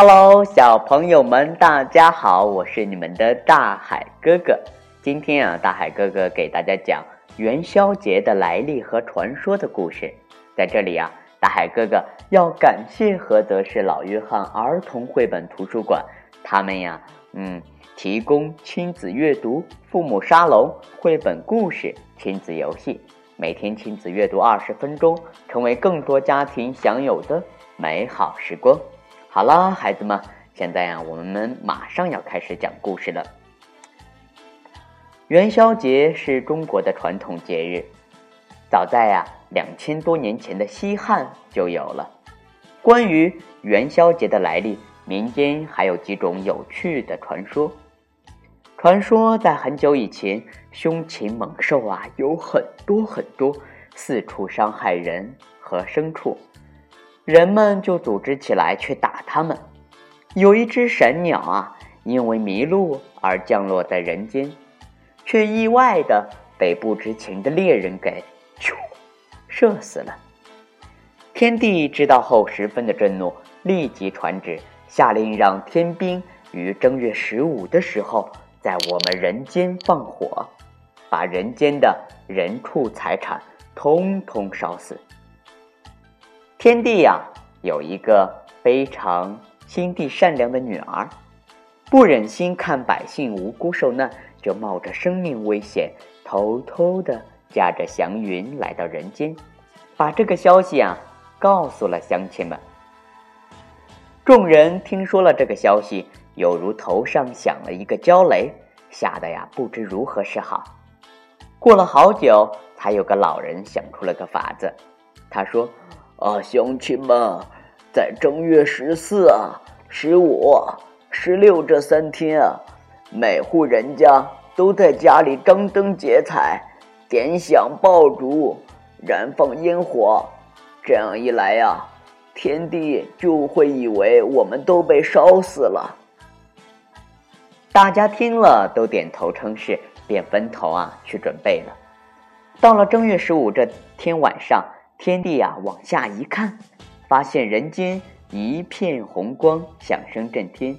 Hello，小朋友们，大家好，我是你们的大海哥哥。今天啊，大海哥哥给大家讲元宵节的来历和传说的故事。在这里啊，大海哥哥要感谢菏泽市老约翰儿童绘本图书馆，他们呀，嗯，提供亲子阅读、父母沙龙、绘本故事、亲子游戏，每天亲子阅读二十分钟，成为更多家庭享有的美好时光。好了，孩子们，现在呀，我们马上要开始讲故事了。元宵节是中国的传统节日，早在呀两千多年前的西汉就有了。关于元宵节的来历，民间还有几种有趣的传说。传说在很久以前，凶禽猛兽啊有很多很多，四处伤害人和牲畜。人们就组织起来去打他们。有一只神鸟啊，因为迷路而降落在人间，却意外的被不知情的猎人给咻射死了。天帝知道后十分的震怒，立即传旨，下令让天兵于正月十五的时候在我们人间放火，把人间的人畜财产通通烧死。天帝呀，有一个非常心地善良的女儿，不忍心看百姓无辜受难，就冒着生命危险，偷偷的驾着祥云来到人间，把这个消息啊告诉了乡亲们。众人听说了这个消息，犹如头上响了一个焦雷，吓得呀不知如何是好。过了好久，才有个老人想出了个法子，他说。啊，乡亲们，在正月十四啊、十五、十六这三天啊，每户人家都在家里张灯结彩、点响爆竹、燃放烟火。这样一来呀，天帝就会以为我们都被烧死了。大家听了都点头称是，便分头啊去准备了。到了正月十五这天晚上。天帝呀，往下一看，发现人间一片红光，响声震天，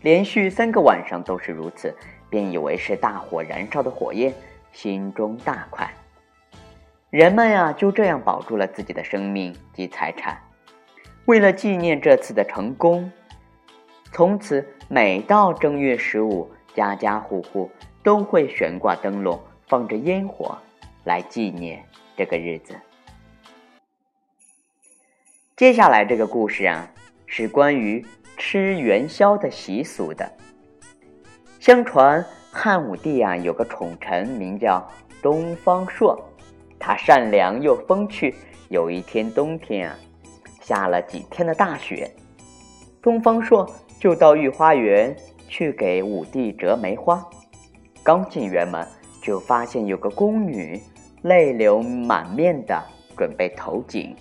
连续三个晚上都是如此，便以为是大火燃烧的火焰，心中大快。人们呀，就这样保住了自己的生命及财产。为了纪念这次的成功，从此每到正月十五，家家户户都会悬挂灯笼，放着烟火，来纪念这个日子。接下来这个故事啊，是关于吃元宵的习俗的。相传汉武帝啊有个宠臣名叫东方朔，他善良又风趣。有一天冬天啊，下了几天的大雪，东方朔就到御花园去给武帝折梅花。刚进园门，就发现有个宫女泪流满面的准备投井。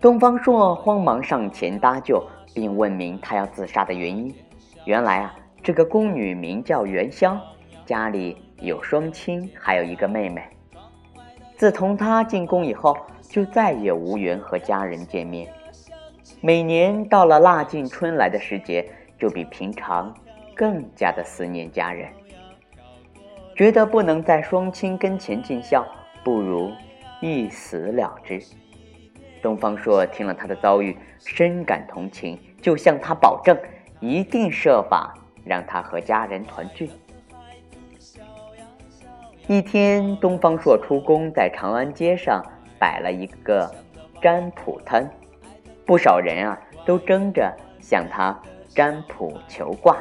东方朔慌忙上前搭救，并问明他要自杀的原因。原来啊，这个宫女名叫元宵，家里有双亲，还有一个妹妹。自从她进宫以后，就再也无缘和家人见面。每年到了腊尽春来的时节，就比平常更加的思念家人，觉得不能在双亲跟前尽孝，不如一死了之。东方朔听了他的遭遇，深感同情，就向他保证，一定设法让他和家人团聚。一天，东方朔出宫，在长安街上摆了一个占卜摊，不少人啊都争着向他占卜求卦。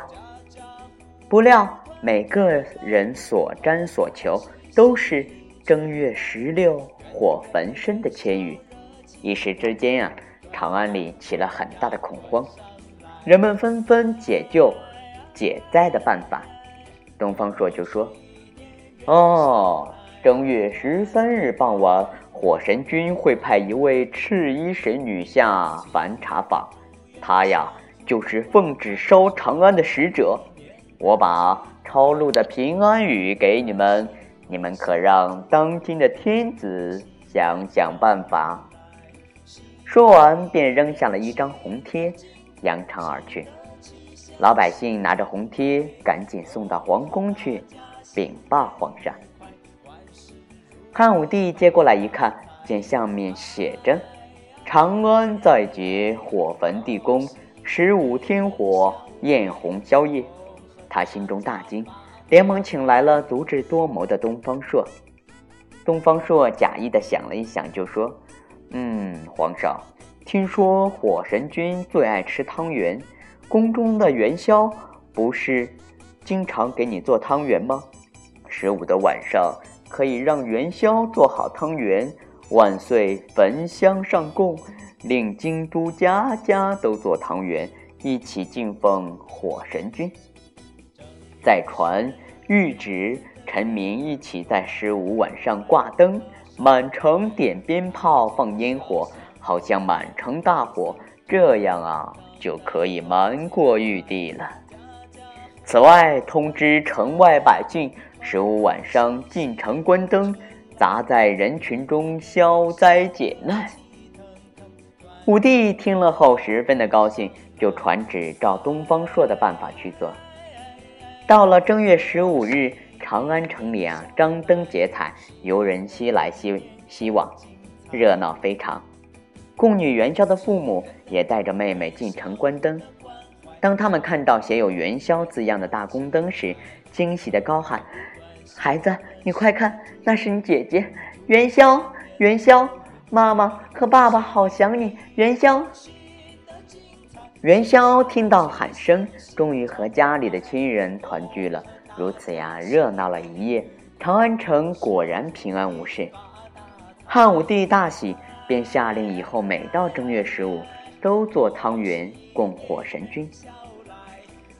不料，每个人所占所求都是正月十六火焚身的签语。一时之间啊，长安里起了很大的恐慌，人们纷纷解救、解灾的办法。东方朔就说：“哦，正月十三日傍晚，火神君会派一位赤衣神女下凡查访，她呀就是奉旨烧长安的使者。我把抄录的平安语给你们，你们可让当今的天子想想办法。”说完便扔下了一张红贴，扬长而去。老百姓拿着红贴，赶紧送到皇宫去禀报皇上。汉武帝接过来一看，见上面写着“长安在劫，火焚地宫，十五天火，焰红宵夜”，他心中大惊，连忙请来了足智多谋的东方朔。东方朔假意的想了一想，就说：“嗯，皇上，听说火神君最爱吃汤圆。”宫中的元宵不是经常给你做汤圆吗？十五的晚上可以让元宵做好汤圆，万岁焚香上供，令京都家家都做汤圆，一起敬奉火神君。再传谕旨，臣民一起在十五晚上挂灯，满城点鞭炮放烟火，好像满城大火。这样啊。就可以瞒过玉帝了。此外，通知城外百姓，十五晚上进城关灯，砸在人群中消灾解难。武帝听了后十分的高兴，就传旨照东方朔的办法去做。到了正月十五日，长安城里啊张灯结彩，游人熙来熙熙往，热闹非常。宫女元宵的父母也带着妹妹进城关灯。当他们看到写有“元宵”字样的大宫灯时，惊喜地高喊：“孩子，你快看，那是你姐姐！元宵，元宵！妈妈和爸爸好想你！元宵，元宵！”听到喊声，终于和家里的亲人团聚了。如此呀，热闹了一夜，长安城果然平安无事。汉武帝大喜。便下令以后每到正月十五都做汤圆供火神君。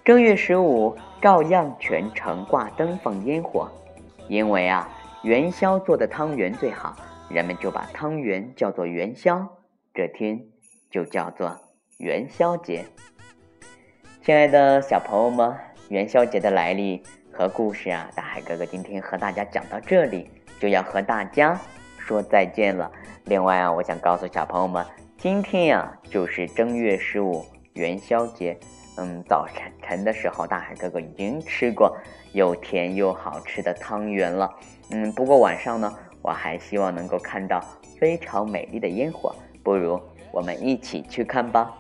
正月十五照样全城挂灯放烟火，因为啊元宵做的汤圆最好，人们就把汤圆叫做元宵，这天就叫做元宵节。亲爱的小朋友们，元宵节的来历和故事啊，大海哥哥今天和大家讲到这里，就要和大家说再见了。另外啊，我想告诉小朋友们，今天呀就是正月十五元宵节。嗯，早晨晨的时候，大海哥哥已经吃过又甜又好吃的汤圆了。嗯，不过晚上呢，我还希望能够看到非常美丽的烟火。不如我们一起去看吧。